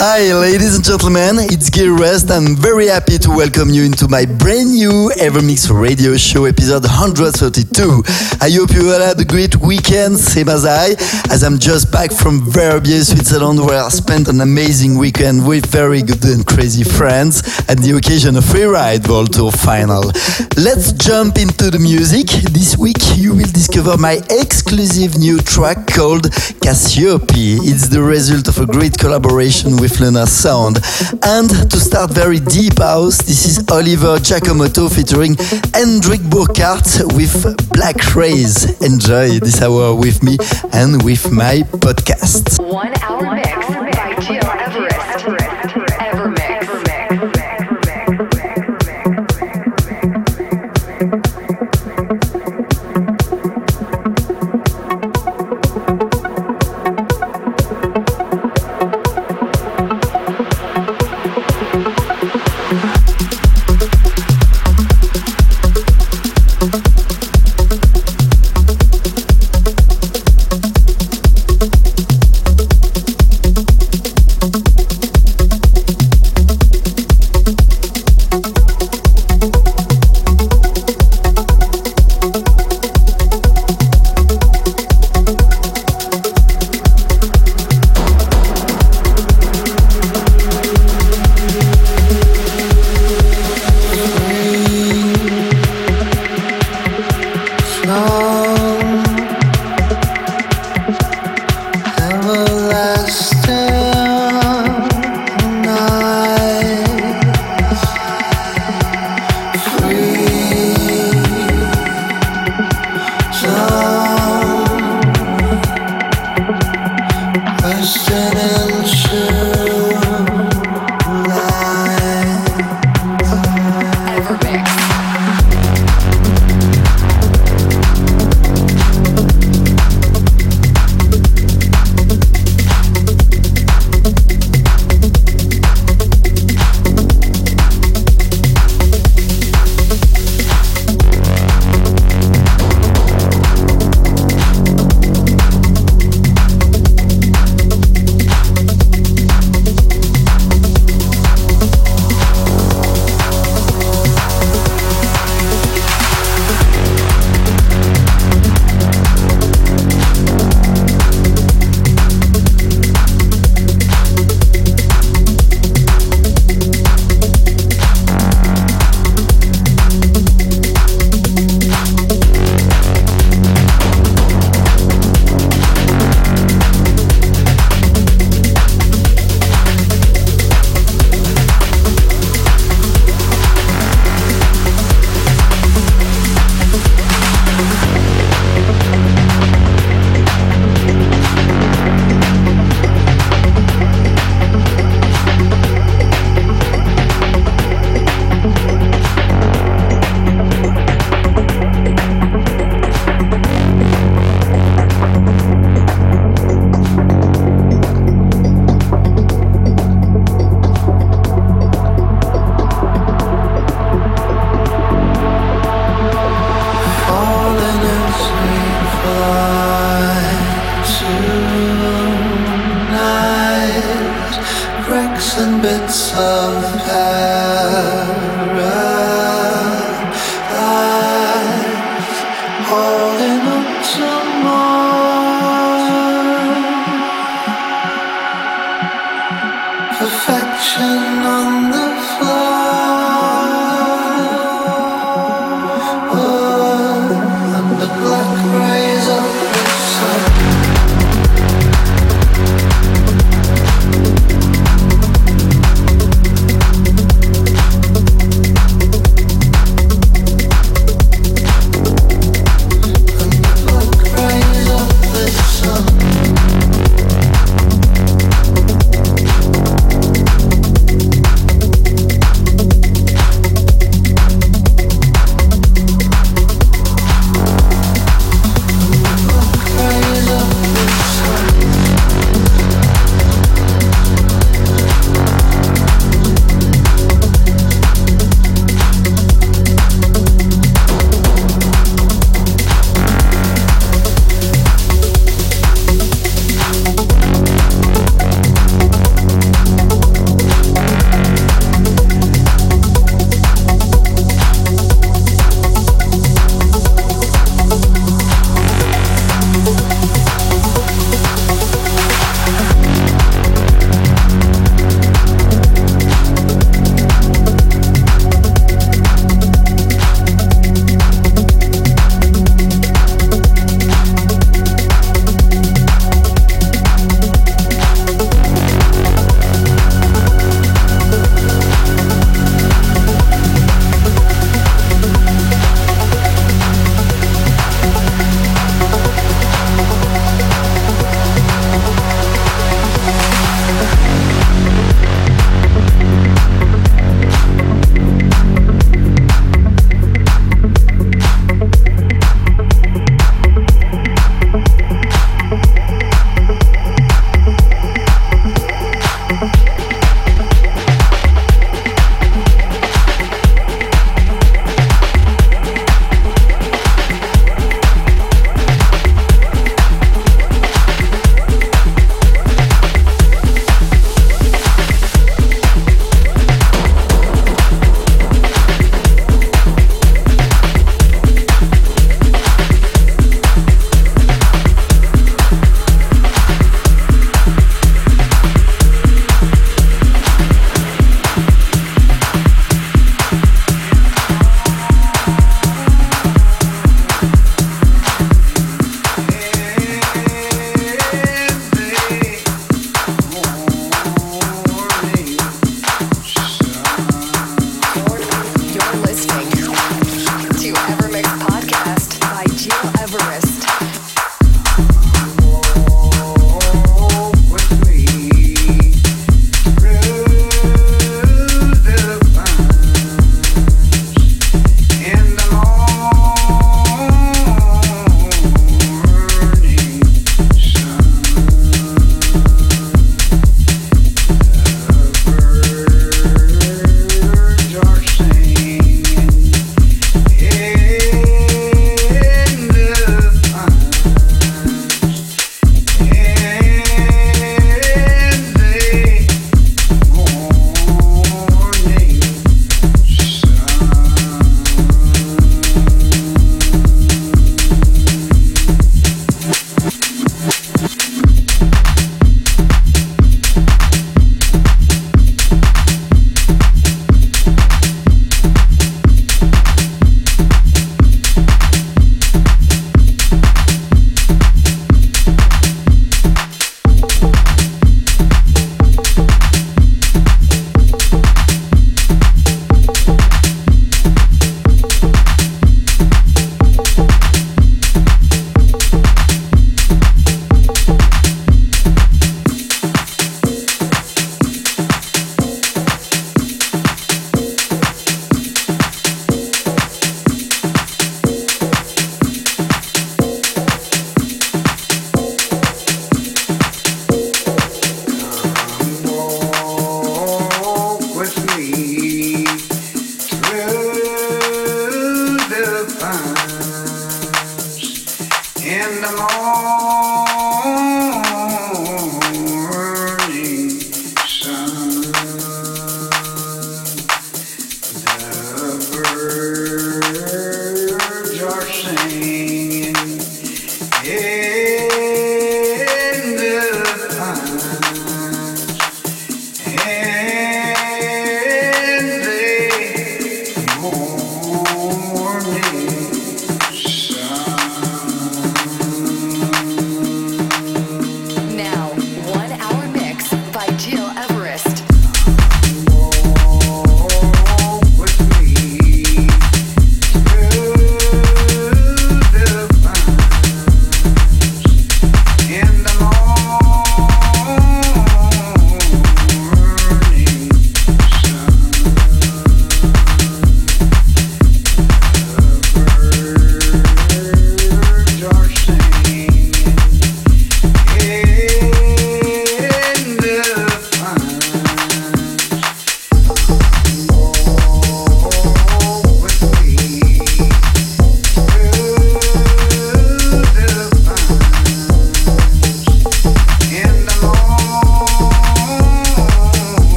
Hi, ladies and gentlemen, it's Gil Everest. I'm very happy to welcome you into my brand new Evermix radio show episode 132. I hope you all had a great weekend, same as I, as I'm just back from Verbier, Switzerland, where I spent an amazing weekend with very good and crazy friends at the occasion of Freeride World Tour final. Let's jump into the music. This week you will discover my exclusive new track called Cassiope. It's the result of a great collaboration with with Luna Sound. And to start very deep house, this is Oliver Giacomotto featuring Hendrik Burkhardt with Black Rays. Enjoy this hour with me and with my podcast. One hour mix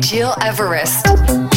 Gil Everest.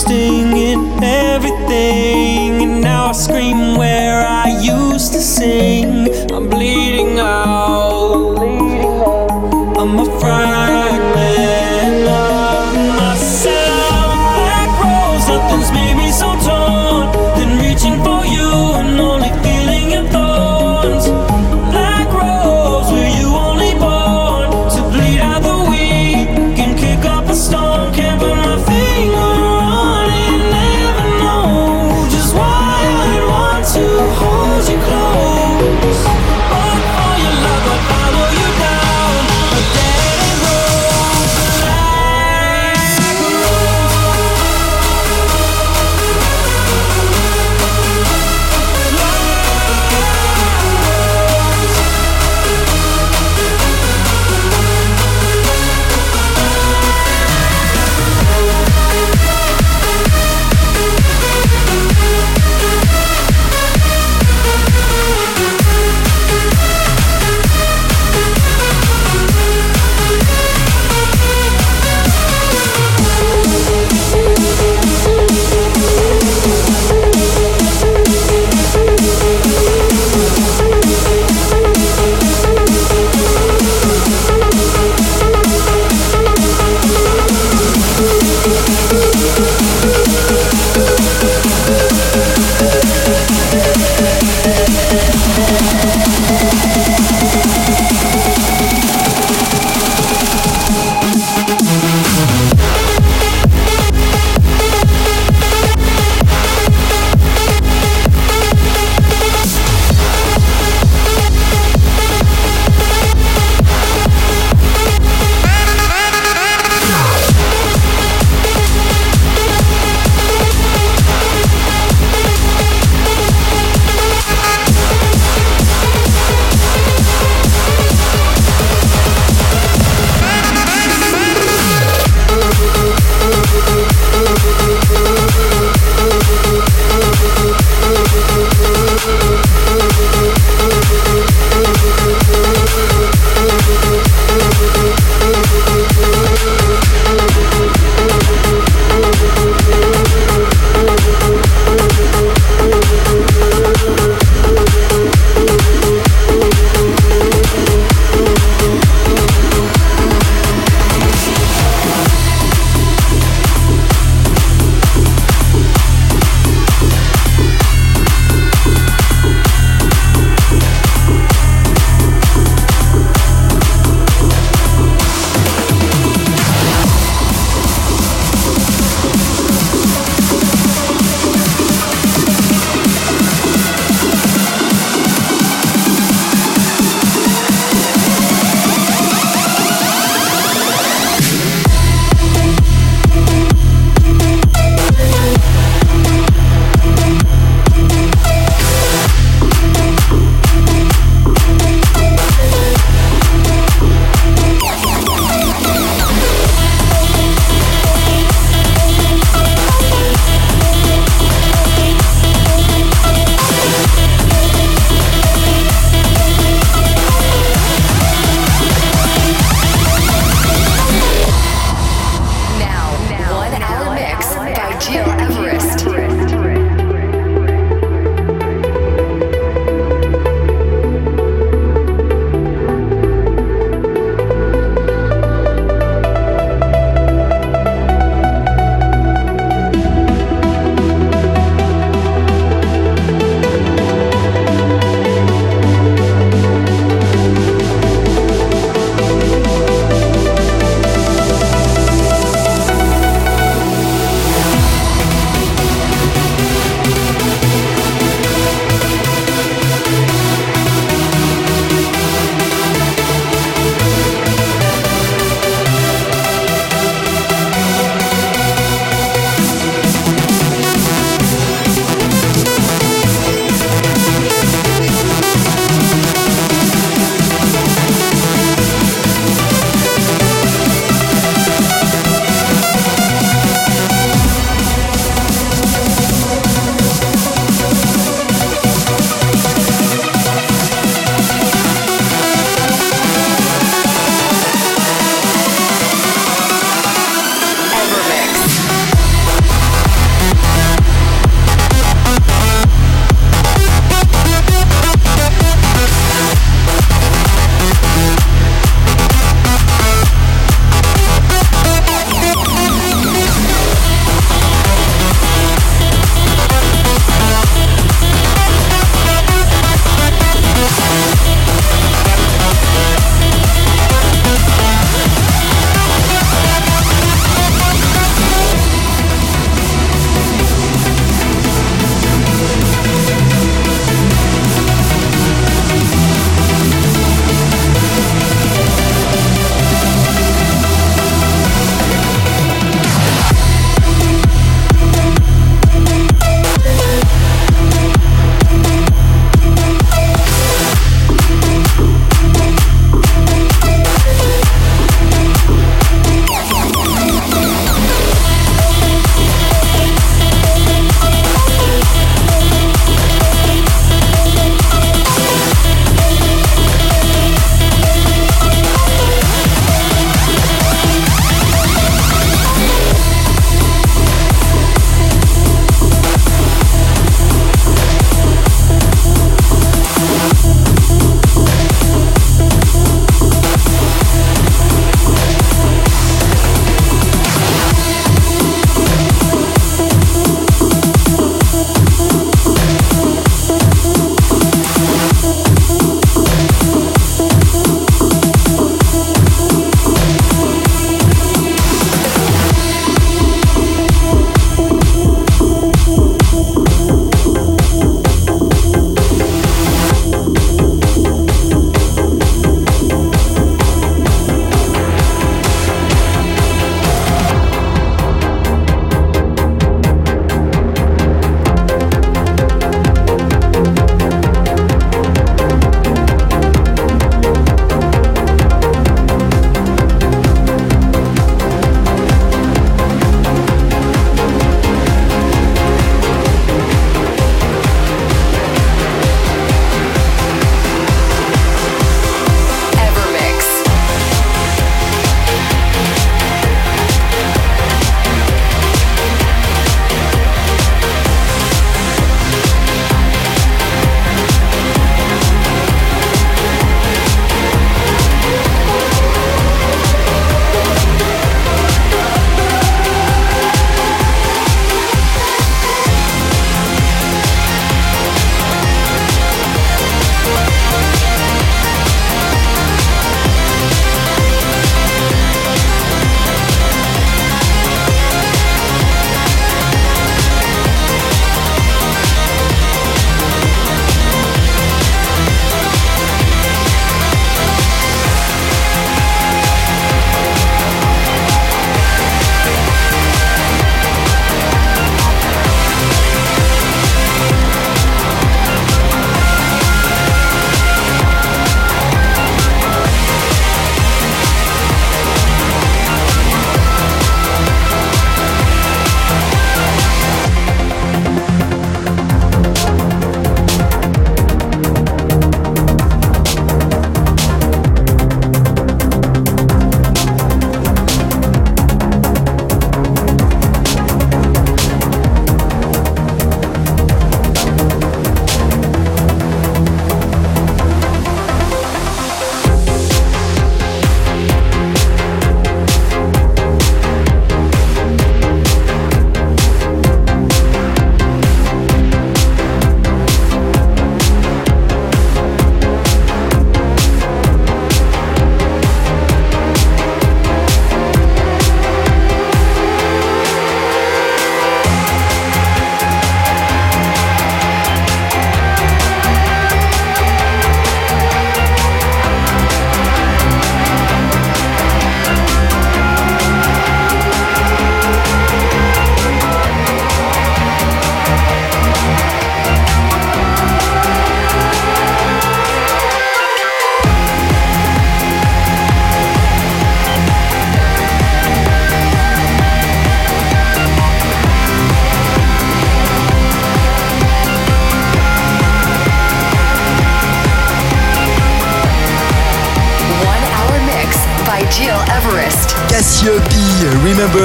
Hold to sing. I'm bleeding love.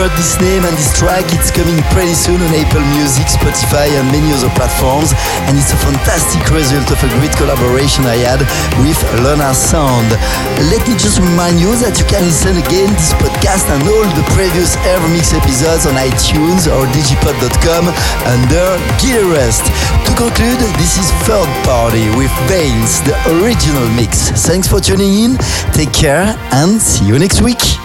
Remember this name and this track, it's coming pretty soon on Apple Music, Spotify and many other platforms and it's a fantastic result of a great collaboration I had with Lona Sound. Let me just remind you that you can listen again this podcast and all the previous Evermix episodes on iTunes or digipod.com under Gil Everest. To conclude, this is Third Party with Baines, the original mix. Thanks for tuning in, take care and see you next week.